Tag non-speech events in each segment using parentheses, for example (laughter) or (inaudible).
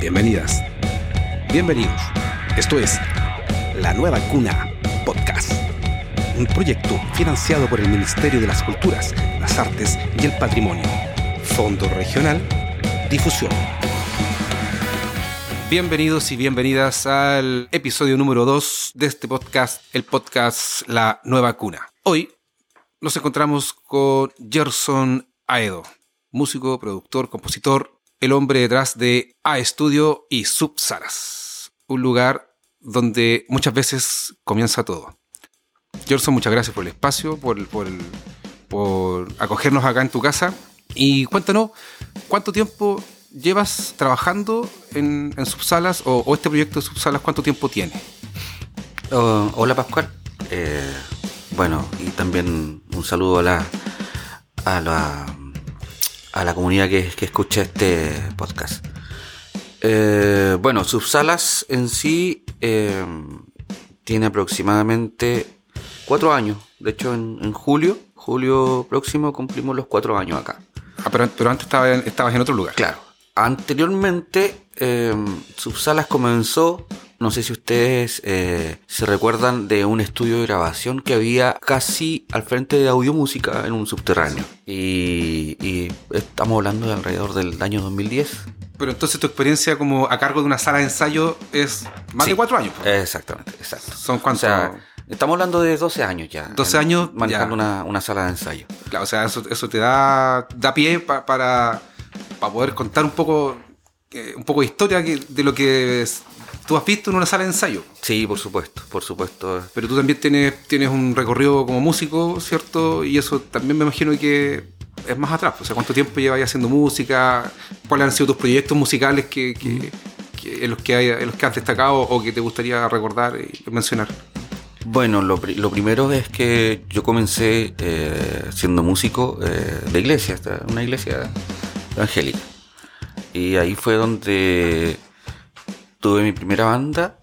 Bienvenidas. Bienvenidos. Esto es La Nueva Cuna Podcast. Un proyecto financiado por el Ministerio de las Culturas, las Artes y el Patrimonio. Fondo Regional Difusión. Bienvenidos y bienvenidas al episodio número 2 de este podcast, el podcast La Nueva Cuna. Hoy nos encontramos con Gerson Aedo, músico, productor, compositor, el hombre detrás de A Estudio y Subsalas, un lugar donde muchas veces comienza todo. Gerson, muchas gracias por el espacio, por, por, acogernos acá en tu casa y cuéntanos cuánto tiempo llevas trabajando en, en Subsalas o, o, este proyecto de Subsalas, cuánto tiempo tiene. Oh, hola Pascual. Eh, bueno, y también un saludo a la, a la, a la comunidad que, que escucha este podcast. Eh, bueno, Subsalas en sí eh, tiene aproximadamente cuatro años. De hecho, en, en, julio, julio próximo, cumplimos los cuatro años acá. Ah, pero, pero antes estaba en, estabas en otro lugar. Claro. Anteriormente, eh, Subsalas comenzó no sé si ustedes eh, se recuerdan de un estudio de grabación que había casi al frente de Audio Música en un subterráneo. Y, y, estamos hablando de alrededor del año 2010. Pero entonces tu experiencia como a cargo de una sala de ensayo es más sí, de cuatro años. Exactamente, exacto. ¿Son cuántos? O sea, estamos hablando de 12 años ya. 12 años manejando una, una, sala de ensayo. Claro, o sea, eso, eso te da, da pie pa, para, para poder contar un poco, eh, un poco de historia de lo que tú has visto en una sala de ensayo. Sí, por supuesto, por supuesto. Pero tú también tienes, tienes un recorrido como músico, ¿cierto? Y eso también me imagino que es más atrás. O sea, ¿cuánto tiempo llevas haciendo música? ¿Cuáles han sido tus proyectos musicales que, que, que en, los que hay, en los que has destacado o que te gustaría recordar y mencionar? Bueno, lo, lo primero es que yo comencé eh, siendo músico eh, de iglesia, una iglesia evangélica. Y ahí fue donde tuve mi primera banda,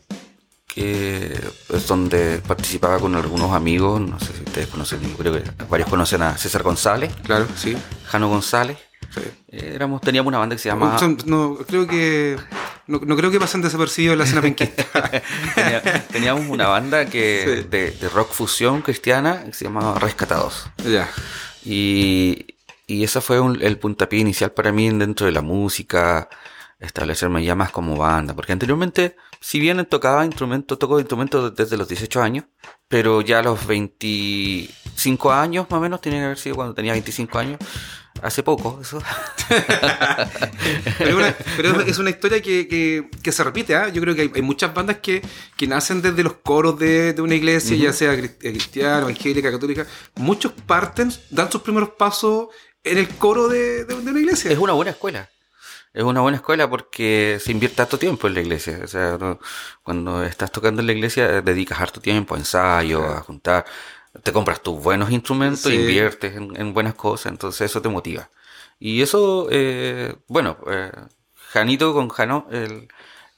que es donde participaba con algunos amigos, no sé si ustedes conocen, creo que varios conocen a César González. Claro, sí. Jano González. Sí. Éramos, teníamos una banda que se llamaba... No, no creo que... No, no, creo que pasen desapercibidos en la escena penquista. teníamos una banda que sí. de, de, rock fusión cristiana que se llamaba Rescatados. Ya. Y, y ese fue un, el puntapié inicial para mí dentro de la música, establecerme ya más como banda, porque anteriormente, si bien tocaba instrumentos, toco instrumentos desde los 18 años, pero ya a los 25 años más o menos, tiene que haber sido cuando tenía 25 años, hace poco, eso. (laughs) pero, una, pero, es una historia que, que, que se repite, ¿eh? yo creo que hay, hay, muchas bandas que, que nacen desde los coros de, de una iglesia, uh -huh. ya sea cristiana, evangélica, católica, muchos parten, dan sus primeros pasos en el coro de, de, de una iglesia. Es una buena escuela es una buena escuela porque se invierte harto tiempo en la iglesia. O sea, no, cuando estás tocando en la iglesia, dedicas harto tiempo a ensayo, a juntar, te compras tus buenos instrumentos, sí. inviertes en, en, buenas cosas, entonces eso te motiva. Y eso, eh, bueno, eh, Janito con Jano, el,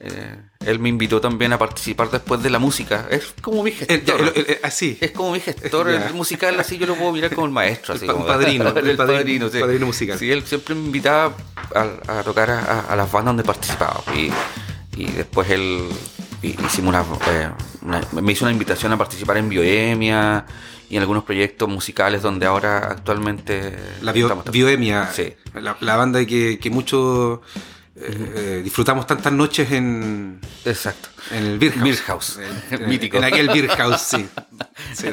eh, él me invitó también a participar después de la música. Es como mi gestor. El, el, el, así. Es como mi gestor (laughs) el musical, así yo lo puedo mirar como el maestro. Así el como, (laughs) padrino. el, padrino, sí. padrino musical. Sí, él siempre me invitaba a, a tocar a, a, las bandas donde participaba. Y, y después él hicimos una, eh, una, me hizo una invitación a participar en Bioemia y en algunos proyectos musicales donde ahora actualmente la bio, Bioemia sí. la, la, banda que, que mucho eh, disfrutamos tantas noches en. Exacto. En el Beer House. Beer House. En, (laughs) Mítico. En aquel Beer House, sí. sí.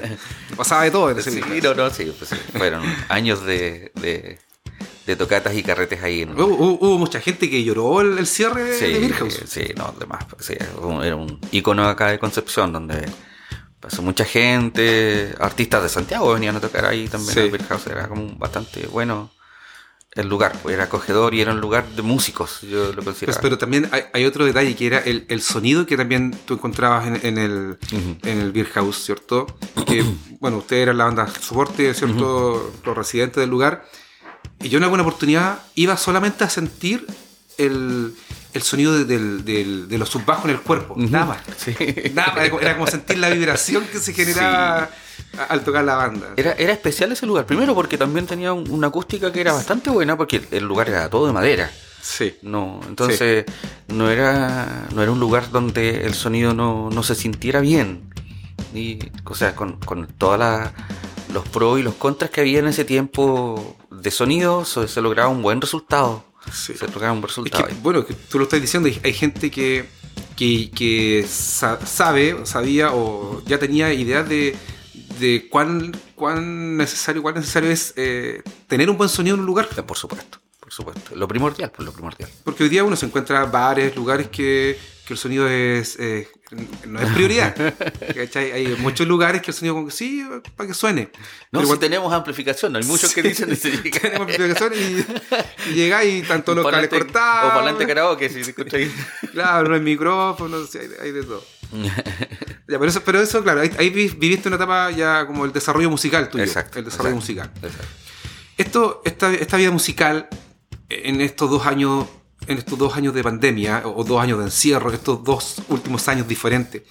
Pasaba de todo en ese sí, Beer no, no, sí. Pues, fueron años de, de, de, tocatas y carretes ahí. En... Hubo, hubo, hubo, mucha gente que lloró el, el cierre sí, de Beer House. Sí, no, demás. Sí, era un icono acá de Concepción donde pasó mucha gente. Artistas de Santiago venían a tocar ahí también. El Beer House era como bastante bueno el lugar, pues era acogedor y era un lugar de músicos, yo lo consideraba. Pues, pero también hay, hay, otro detalle que era el, el, sonido que también tú encontrabas en, en el, uh -huh. en el Beer House, ¿cierto? Que, (clears throat) bueno, ustedes eran la banda soporte, ¿cierto? Uh -huh. Los residentes del lugar. Y yo en alguna oportunidad iba solamente a sentir el, el sonido de, de, de, de los subbajos en el cuerpo, uh -huh. nada más. Sí. Nada más, era como sentir la vibración que se generaba. Sí al tocar la banda. Era, era especial ese lugar. Primero porque también tenía una acústica que era bastante buena, porque el lugar era todo de madera. Sí. No, entonces no era no era un lugar donde el sonido no, no se sintiera bien. Y, o sea, con, con todos los pros y los contras que había en ese tiempo de sonido, se, se lograba un buen resultado. Sí. Se lograba un buen resultado. Es que, bueno, que tú lo estás diciendo, hay, gente que, que, que sa- sabe, sabía o ya tenía ideas de, de cuán, cuán necesario, cuán necesario es eh, tener un buen sonido en un lugar. Eh, Por supuesto, por supuesto. Lo primordial, pues lo primordial. Porque hoy día uno se encuentra bares, lugares que, que el sonido es eh, no es prioridad. (laughs) ¿cachai? Hay muchos lugares que el sonido como que sí, para que suene. No, Pero si cuando- tenemos amplificación, hay muchos que Sí. dicen que llega- (laughs) tenemos amplificación y, y llegáis tanto parlante- cortados. O parlante karaoke, si ahí. Claro, no hay micrófono, sí, hay, hay de todo. Ya, pero, eso, pero eso, claro, ahí, ahí vi- viviste una etapa ya como el desarrollo musical tuyo. Exacto. El desarrollo exacto, musical. exacto. Esto, esta, esta vida musical, en estos dos años, en estos dos años de pandemia, o, dos años de encierro, estos dos últimos años diferentes,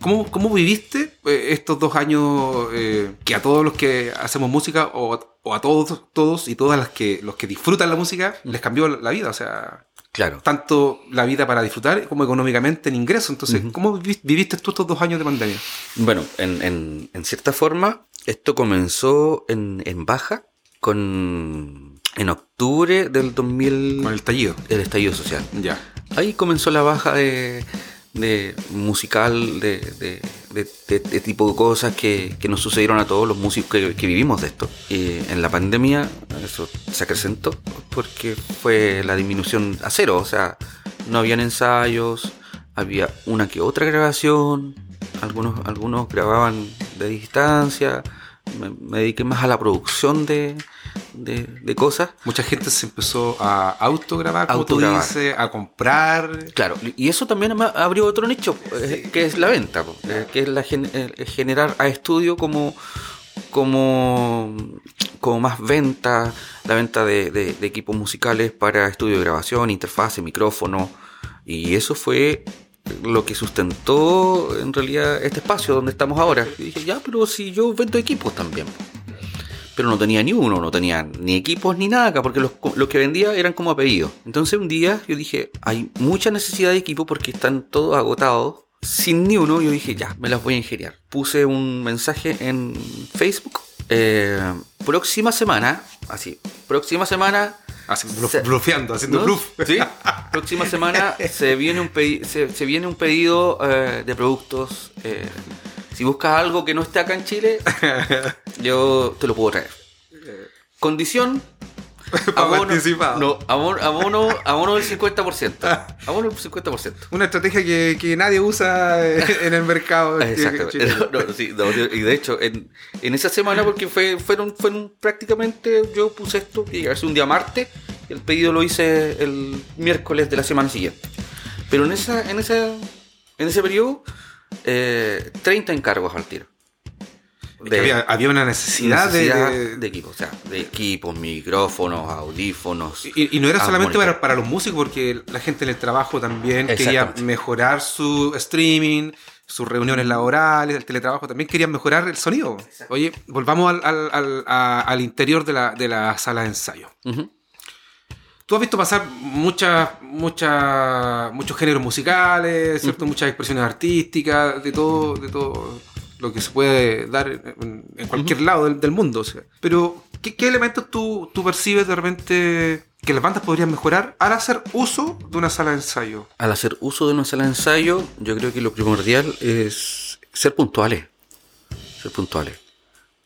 ¿cómo, cómo viviste eh, estos dos años eh, que a todos los que hacemos música, o, o a todos, todos y todas las que los que disfrutan la música, les cambió la vida? O sea, Claro. tanto la vida para disfrutar como económicamente en ingreso. Entonces, ¿cómo vivi- viviste tú estos dos años de pandemia? Bueno, en, en, en cierta forma, esto comenzó en, en baja con en octubre del 2000, Con el estallido. el estallido social. Ya. Ahí comenzó la baja de, de musical, de, de, tipo de cosas que, que nos sucedieron a todos los músicos que, que vivimos de esto. Y en la pandemia eso se acrecentó porque fue la disminución a cero, o sea, no habían ensayos, había una que otra grabación, algunos, algunos grababan de distancia, me, me dediqué más a la producción de, de, de cosas. Mucha gente se empezó a autograbar, como tú Autograbar. dices, a comprar. Claro, y eso también abrió otro nicho, eh, que es la venta, eh, que es la eh, generar a estudio como, como, como más venta, la venta de, de- equipos musicales para estudio de grabación, interfase, micrófono, y eso fue lo que sustentó en realidad este espacio donde estamos ahora. Y dije, ya, pero si yo vendo equipos también. Pero no tenía ni uno, no tenía ni equipos ni nada acá, porque los, los que vendía eran como a pedido. Entonces un día yo dije, hay mucha necesidad de equipo porque están todos agotados, sin ni uno. Yo dije, ya, me las voy a ingeniar. Puse un mensaje en Facebook. eh, próxima semana, así, próxima semana Así, Se- blufeando, haciendo ¿No? bluff. Sí. Próxima semana se viene un, pedi- se, se viene un pedido eh, de productos. eh, si buscas algo que no esté acá en Chile, (laughs) yo te lo puedo traer. Condición. (laughs) Anticipado. No, abono, abono, abono del 50%. Abono del 50%. Una estrategia que, que nadie usa eh, en el mercado. (laughs) Exacto. chileno. No, no, sí, no, y de hecho, en, en esa semana, porque fue, fueron, fueron prácticamente, yo puse esto, que llegase un día martes, y el pedido lo hice el miércoles de la semana siguiente. Pero en esa, en esa, en ese periodo, eh, 30 encargos al tiro. Que había, había una necesidad, de- necesidad de, de equipos, o sea, de equipos, micrófonos, audífonos. Y, y no era solamente para, para los músicos, porque la gente en el trabajo también quería mejorar su streaming, sus reuniones laborales, el teletrabajo, también querían mejorar el sonido. Oye, volvamos al, al- al- a- al interior de la, de la sala de ensayo. Tú has visto pasar muchas, muchas, muchos géneros musicales, ¿cierto? Muchas expresiones artísticas, de todo, de todo lo que se puede dar en, en cualquier lado del, del mundo. o sea. Pero, ¿qué, qué elementos tú, tú percibes de repente que las bandas podrían mejorar al hacer uso de una sala de ensayo? Al hacer uso de una sala de ensayo, yo creo que lo primordial es ser puntuales. Ser puntuales.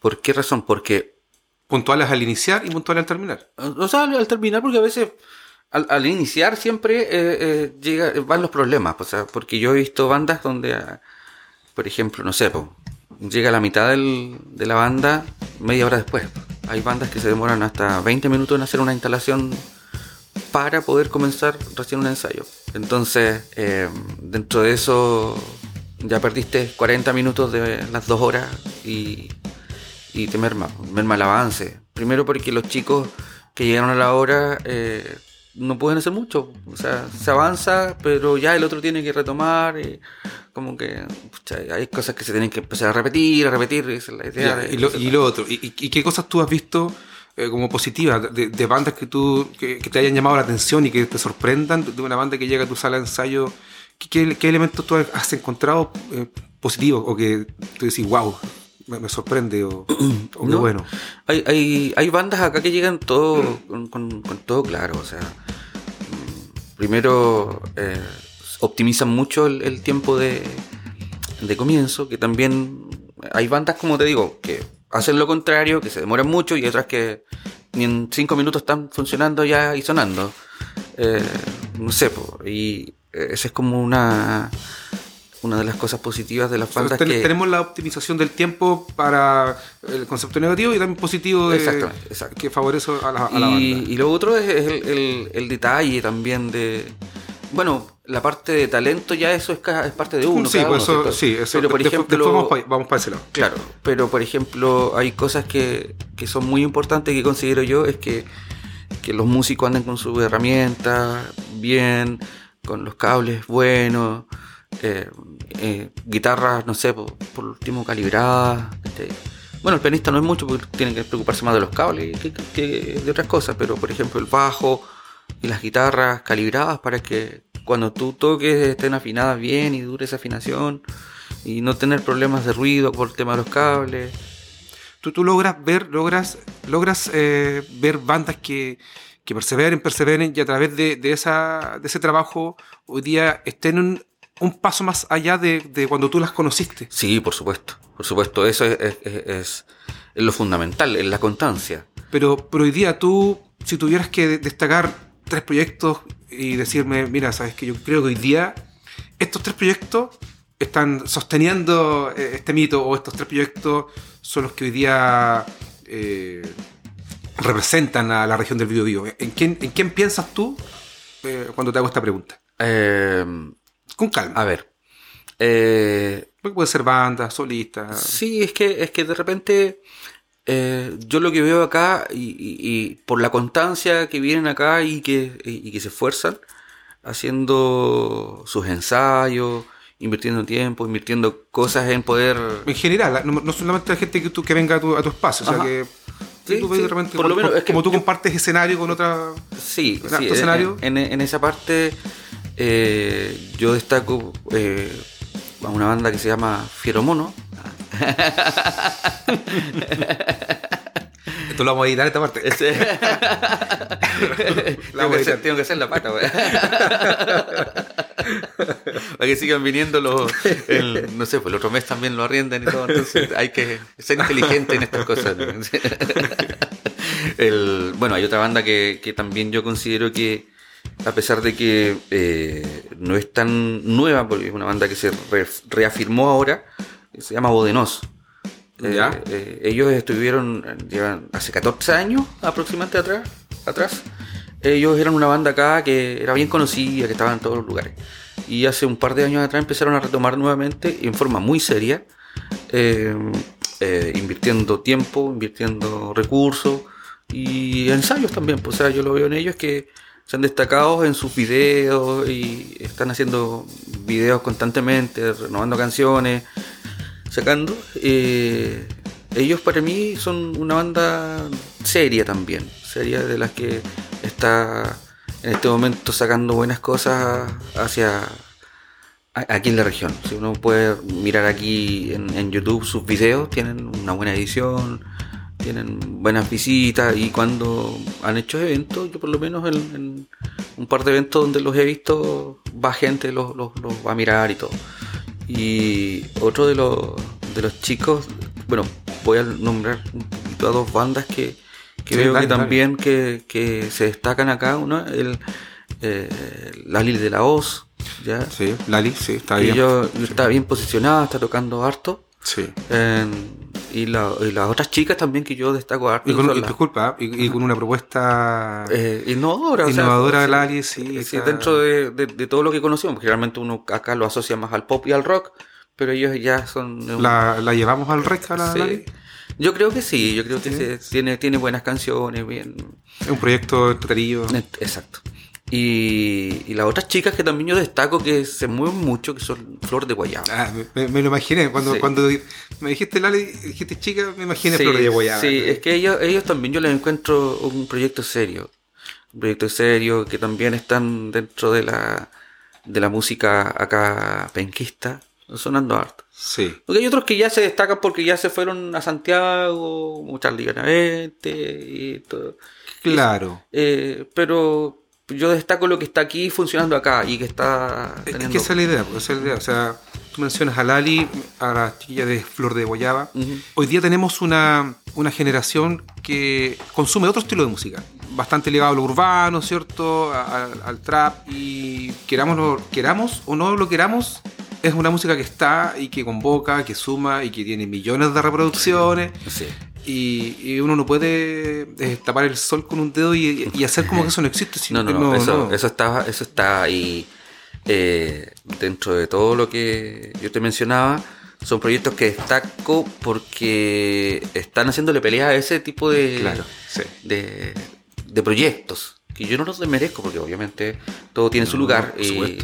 ¿Por qué razón? Porque, Puntuales al iniciar y puntuales al terminar. o sea, al, terminar, porque a veces al, al iniciar siempre eh, eh, llega, van los problemas. O sea, porque yo he visto bandas donde, ah, por ejemplo, no sé, po, llega la mitad del- de la banda media hora después. Hay bandas que se demoran hasta 20 minutos en hacer una instalación para poder comenzar recién un ensayo. Entonces, eh, dentro de eso, ya perdiste 40 minutos de las dos horas y, y te merma, merma el avance. Primero porque los chicos que llegaron a la hora eh, no pueden hacer mucho. O sea, se avanza, pero ya el otro tiene que retomar. y como que pucha, hay cosas que se tienen que empezar a repetir, a repetir. Es la idea. Ya, de- y, lo, y lo otro, ¿y, y- y qué cosas tú has visto eh, como positivas, de, de bandas que tú que, que te hayan llamado la atención y que te sorprendan, de una banda que llega a tu sala de ensayo, ¿qué, qué- qué elementos tú has encontrado eh, positivos o que tú decís, wow, me, me sorprende o, o (clears throat) qué No. bueno? Hay, hay, hay bandas acá que llegan todo con, con- con todo claro. O sea, primero eh, optimizan mucho el, el tiempo de, de comienzo, que también hay bandas, como te digo, que hacen lo contrario, que se demoran mucho y otras que ni en cinco minutos están funcionando ya y sonando. Eh, no sé, po, y eh, esa es como una, una de las cosas positivas de las bandas ten- que... Tenemos la optimización del tiempo para el concepto negativo y también positivo de- Exactamente, que favorece a la, a la y, banda. y lo otro es el, el- el detalle también de. Bueno, la parte de talento ya eso es, parte de uno. sí, cada pues uno, eso, sí, eso. Pero por ejemplo. vamos, pa- vamos para ese lado. Claro, pero por ejemplo, hay cosas que, que son muy importantes que considero yo, es que, que los músicos anden con sus herramientas bien, con los cables buenos, eh, eh, guitarras, no sé, por, último calibradas. ¿cachai? Bueno, el pianista no es mucho porque tiene que preocuparse más de los cables que, de otras cosas, pero por ejemplo el bajo y las guitarras calibradas para que cuando tú toques estén afinadas bien y dure esa afinación y no tener problemas de ruido por el tema de los cables. Tú, tú logras ver, logras, logras eh, ver bandas que, que perseveren, perseveren y a través de, de esa, de ese trabajo hoy día estén un, un paso más allá de, de cuando tú las conociste. Sí, por supuesto, por supuesto, eso es, es- es- es- es lo fundamental, es la constancia. Pero, pero hoy día tú, si tuvieras que destacar tres proyectos y decirme, mira, sabes que yo creo que hoy día estos tres proyectos están sosteniendo eh, este mito o estos tres proyectos son los que hoy día eh, representan a la región del Biobío. ¿En quién, ¿En quién piensas tú eh, cuando te hago esta pregunta? Eh, Con calma. a ver, eh, Porque puede ser banda, solista. Sí, es que, es que de repente eh, yo lo que veo acá y, y- y por la constancia que vienen acá y que, y, que se esfuerzan haciendo sus ensayos, invirtiendo tiempo, invirtiendo cosas en poder... En general, no, no solamente la gente que, tú, que venga a tu, a tu espacio, o sea que Sí, tú sí, de repente, por lo como, menos es que como tú yo- compartes escenario con otra... Sí, ¿En sí, en, escenario? en- en esa parte eh, yo destaco eh, a una banda que se llama Fieromono. (laughs) Esto lo vamos a editar esta parte. Ese- (laughs) tengo, que hacer, tengo que hacer la pata, wey. (laughs) Para que sigan viniendo los. el- no sé, pues el otro mes también lo arriendan y todo. Entonces hay que ser inteligente en estas cosas. El- bueno, hay otra banda que, que también yo considero que, a pesar de que eh, no es tan nueva, porque es una banda que se re- reafirmó ahora, se llama Bodenos. Eh, Ya. eh, ellos estuvieron, llevan hace 14 años aproximadamente atrás, atrás. Ellos eran una banda acá que era bien conocida, que estaba en todos los lugares. Y hace un par de años atrás empezaron a retomar nuevamente en forma muy seria, eh, invirtiendo tiempo, invirtiendo recursos y ensayos también. Pues, o sea, yo lo veo en ellos que se han destacado en sus videos y están haciendo videos constantemente, renovando canciones, sacando. Eh, ellos para mí son una banda seria también, seria de las que está en este momento sacando buenas cosas hacia aquí en la región. Si uno puede mirar aquí en, en YouTube sus videos, tienen una buena edición, tienen buenas visitas y cuando han hecho eventos, yo por lo menos en, en un par de eventos donde los he visto, va gente, los, los, los va a mirar y todo. Y otro de los, de los chicos, bueno, voy a nombrar a dos bandas que, que Sí, veo que también que, que se destacan acá. Uno, el eh, Lali de la Oz, ¿ya? Sí, Lali, sí, está bien. yo- está bien posicionada, está tocando harto. Sí. En- y, la- y las otras chicas también que yo destaco harto. Y con, son y las- disculpa, y, con una propuesta eh, innovadora. o sea, innovadora de sí, Lali, sí. sí, dentro de, de- de todo lo que conocemos, porque realmente uno acá lo asocia más al pop y al rock, pero ellos ya son... un- la, la llevamos al rec a la sí. Lali. Yo creo que sí, yo creo que Sí. se- tiene, tiene buenas canciones, bien... Es un proyecto entretenido. Exacto. Y, y las otras chicas que también yo destaco que se mueven mucho, que son Flor de Guayaba. Ah, me, me lo imaginé. Cuando, Sí. cuando me dijiste Lali, dijiste chica, me imaginé Flor de Guayaba. Sí, es que ellos, ellos también yo les encuentro un proyecto serio. Un proyecto serio que también están dentro de la, de la música acá penquista, sonando harto. Sí. Porque hay otros que ya se destacan porque ya se fueron a Santiago, muchas Benavente y todo. Claro. Eh, pero yo destaco lo que está aquí funcionando acá y que está Es que esa es la idea, pues, esa es la idea. O sea, tú mencionas a Lali, a la chiquilla de Flor de Guayaba. Hoy día tenemos una, una generación que consume otro estilo de música, bastante ligado a lo urbano, ¿cierto? A- al trap. Y queramos, lo- queramos o no lo queramos, es una música que está y que convoca, que suma y que tiene millones de reproducciones. Sí. Y, y uno no puede eh, tapar el sol con un dedo y, y hacer como que eso no existe. si- No, no, no, eso, no. eso está, eso está ahí eh, dentro de todo lo que yo te mencionaba. Son proyectos que destaco porque están haciéndole pelea a ese tipo de, Claro, sí. de, de proyectos. Que yo no los desmerezco porque obviamente todo tiene su lugar. por y,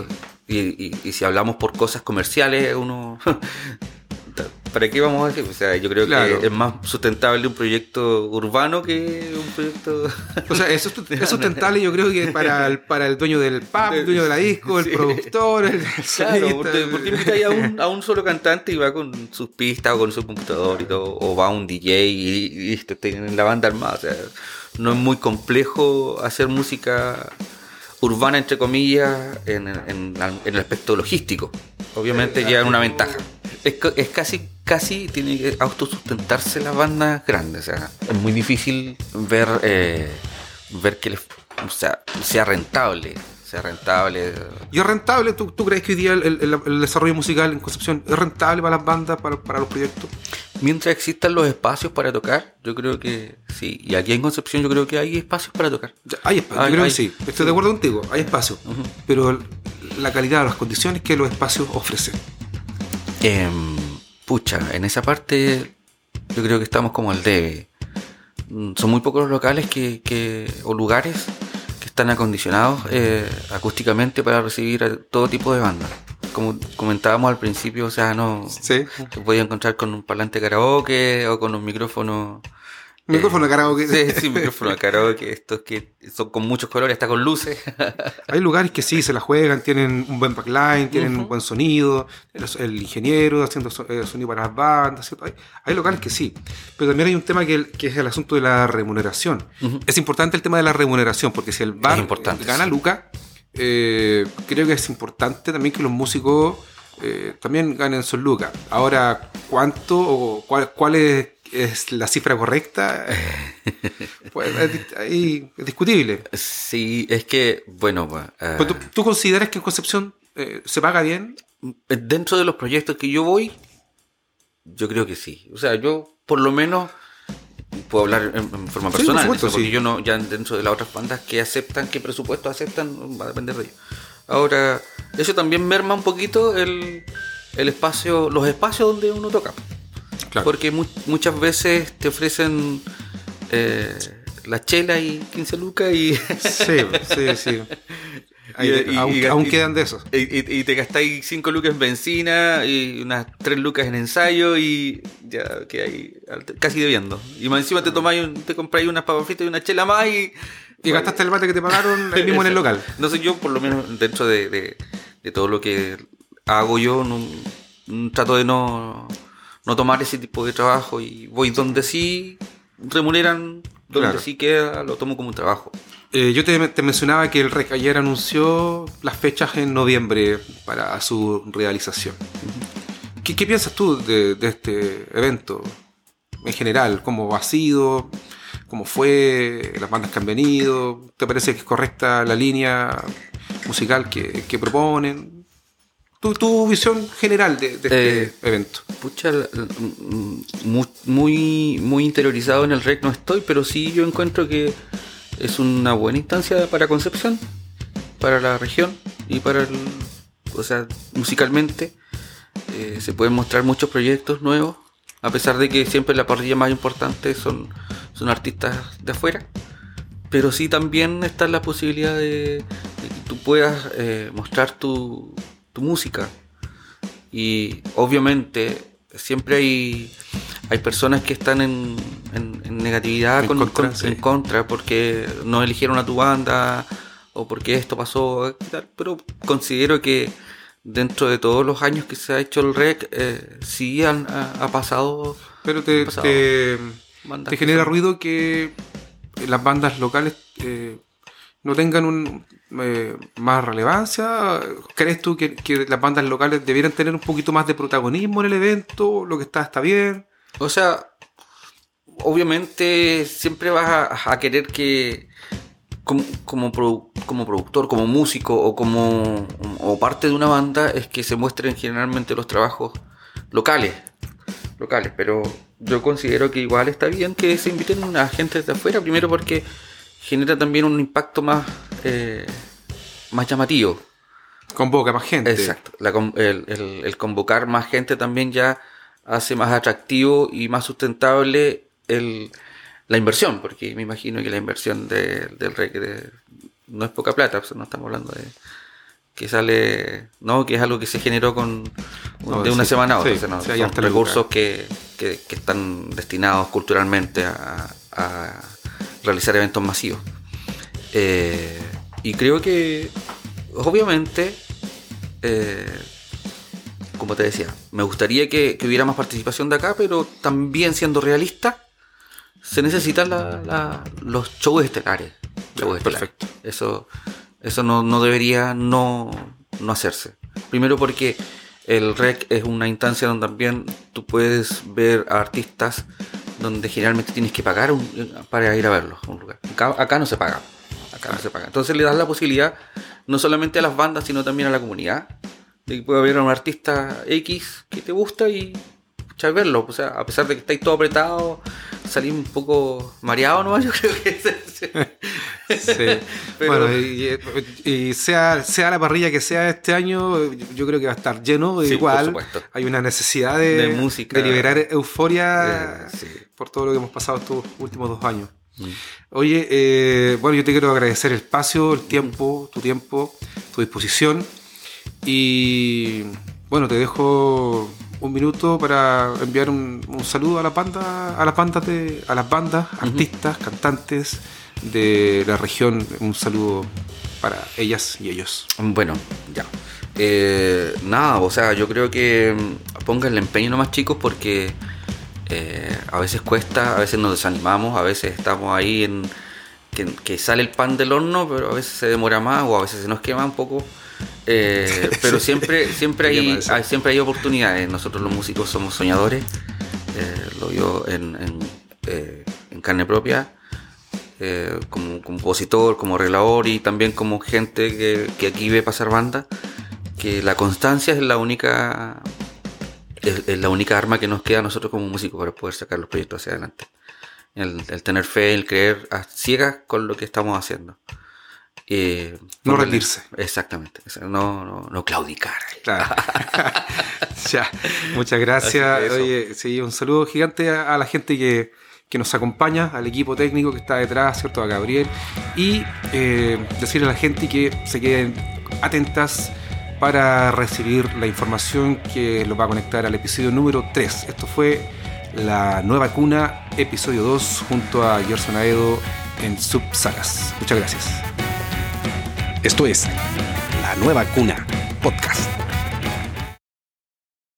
y, y- y si hablamos por cosas comerciales, uno... (laughs) ¿Para qué vamos a decir? O sea, yo creo Claro. que es más sustentable un proyecto urbano que un proyecto... (laughs) O sea, es, (laughs) sustentable yo creo que para el, para el dueño del pub, el dueño de la disco, el Sí. productor, el, Claro, porque, porque invitáis a un, a un solo cantante y va con sus pistas o con su computador y todo, o va un DJ y, y listo, tienen la banda armada. O sea, no es muy complejo hacer música urbana, entre comillas, en, en- en el aspecto logístico. Obviamente llevan una ventaja. Es, es casi, casi tiene que autosustentarse las bandas grandes. O sea, es muy difícil ver, eh, ver que les, o sea, sea rentable. Sea rentable. ¿Y es rentable? ¿Tú, tú crees que hoy día el, el- el desarrollo musical en Concepción es rentable para las bandas, para, para los proyectos? Mientras existan los espacios para tocar, yo creo que sí. Y aquí en Concepción yo creo que hay espacios para tocar. Ya, Hay espacio, Hay- yo creo hay- que sí. Estoy de acuerdo contigo, hay espacio. Pero la calidad, las condiciones que los espacios ofrecen. Em, pucha, en esa parte yo creo que estamos como al debe. Mm, Son muy pocos los locales que, que- o lugares que están acondicionados eh, acústicamente para recibir a todo tipo de bandas. Como comentábamos al principio, o sea, no Sí. se podía encontrar con un parlante karaoke o con un micrófono Micrófono de karaoke. Sí, sí, micrófono de karaoke, estos que son con muchos colores, hasta con luces. (laughs) Hay lugares que sí se la juegan, tienen un buen backline, tienen un buen sonido, el, el ingeniero haciendo eh, sonido para las bandas, ¿cierto? Hay, hay locales que sí, pero también hay un tema que, que es el asunto de la remuneración. Es importante el tema de la remuneración, porque si el bar importante, eh, gana sí. Luca, eh, creo que es importante también que los músicos eh, también ganen sus lucas. Ahora, ¿cuánto o cuál, cuál es, es la cifra correcta? (laughs) pues es, es discutible. Sí, es que, bueno, Pero ¿Tú, tú consideras que en Concepción eh, se paga bien? dentro de los proyectos que yo voy, yo creo que sí. O sea, yo por lo menos puedo hablar en, en forma Sí, personal, por supuesto, eso, porque sí. yo no, ya dentro de las otras bandas que aceptan, qué presupuesto aceptan, va a depender de ellos. Ahora, eso también merma un poquito el, el espacio, los espacios donde uno toca. Claro. Porque mu- muchas veces te ofrecen eh, la chela y 15 lucas y, Sí, sí, sí. (laughs) Ahí- Y- y- aún, y- aún y- quedan de esos. y, te gastáis 5 lucas en benzina y unas 3 lucas en ensayo y ya que hay casi debiendo. Y más encima te tomáis, un- te compráis unas papas fritas y una chela más y... Y gastaste el mate que te pagaron ahí mismo en el local. No sé, yo por lo menos dentro de, de- de todo lo que hago yo, no- trato de no, no tomar ese tipo de trabajo y voy donde sí remuneran, donde Claro. sí queda, lo tomo como un trabajo. Eh, yo te, te mencionaba que el REC ayer anunció las fechas en noviembre para su realización. ¿Qué, qué piensas tú de, de este evento en general? ¿Cómo ha sido? ¿Cómo fue? ¿Las bandas que han venido? ¿Te parece que es correcta la línea musical que, que proponen? Tu, tu visión general de, de este Eh, evento. Pucha, muy, muy interiorizado en el rec no estoy, pero sí yo encuentro que es una buena instancia para Concepción, para la región y para el, o sea, musicalmente eh, se pueden mostrar muchos proyectos nuevos, a pesar de que siempre la parrilla más importante son, son artistas de afuera. Pero sí también está la posibilidad de, tú puedas eh, mostrar tu, tu música. Y obviamente siempre hay, hay personas que están en, en- en negatividad, En con- contra, con- sí. en contra, porque no eligieron a tu banda o porque esto pasó. Pero considero que dentro de todos los años que se ha hecho el REC, eh, sí han, ha, ha pasado Pero te, pasado. te, genera son- ruido que las bandas locales eh, no tengan un, eh, más relevancia. ¿Crees tú que, que las bandas locales debieran tener un poquito más de protagonismo en el evento? ¿Lo que está está bien? O sea, obviamente siempre vas a, querer que como, como, como productor, como músico o como o parte de una banda es que se muestren generalmente los trabajos locales, locales, pero yo considero que igual está bien que se inviten a gente de afuera, primero porque genera también un impacto más eh, más llamativo. Convoca más gente. Exacto. La el, el- el convocar más gente también ya hace más atractivo y más sustentable el, la inversión, porque me imagino que la inversión de- del de- no es poca plata, pues no estamos hablando de que sale, no, que es algo que se generó con No, de una sí, semana a otra, sí, o sea, no, sí, son recursos que, que- que están destinados culturalmente a, a realizar eventos masivos. Eh, y creo que, obviamente, eh, como te decía, me gustaría que, que hubiera más participación de acá, pero también siendo realista, se necesitan la- la- los shows estelares. Shows estelares. perfecto. Eso, eso no, no debería no, no hacerse. Primero porque el REC es una instancia donde también tú puedes ver a artistas donde generalmente tienes que pagar un- para ir a verlos a un lugar. Acá, no se paga. Acá no se paga. Entonces le das la posibilidad no solamente a las bandas, sino también a la comunidad de que pueda haber a un artista X que te gusta y verlo. O sea, a pesar de que estáis todo apretado, salís un poco mareado nomás, (laughs) yo creo que es- Sí. (laughs) Pero- Bueno, y, y sea, sea la parrilla que sea este año, yo creo que va a estar lleno. Sí, Igual hay una necesidad de, De música. de liberar euforia Eh, sí. por todo lo que hemos pasado estos últimos dos años. Mm. Oye, eh, bueno, yo te quiero agradecer el espacio, el tiempo, tu tiempo, tu disposición. Y bueno, te dejo un minuto para enviar un, un saludo a la banda, a las bandas de, a las bandas, artistas, cantantes de la región. Un saludo para ellas y ellos. Bueno, ya. Eh, nada, o sea, yo creo que mm, pongan el empeño nomás chicos porque eh, a veces cuesta, a veces nos desanimamos, a veces estamos ahí en que, que sale el pan del horno, pero a veces se demora más o a veces se nos quema un poco. Eh, (laughs) pero siempre, siempre hay, siempre hay oportunidades. Nosotros los músicos somos soñadores, eh, lo digo en, en, eh, en carne propia como compositor, como arreglador y también como gente que, que aquí ve pasar banda, que la constancia es la única es, es la única arma que nos queda a nosotros como músicos para poder sacar los proyectos hacia adelante. El, el tener fe, el creer a ciegas con lo que estamos haciendo. Eh, No rendirse. Exactamente. no, no, no claudicar. Claro. (laughs) ya, muchas gracias. Oye, sí, un saludo gigante a, a la gente que, que nos acompaña, al equipo técnico que está detrás, ¿cierto? A Gabriel. Y eh, decirle a la gente que se queden atentas para recibir la información que los va a conectar al episodio número 3. Esto fue La Nueva Cuna, episodio 2, junto a Gerson Aedo en Subsagas. Muchas gracias. Esto es La Nueva Cuna Podcast.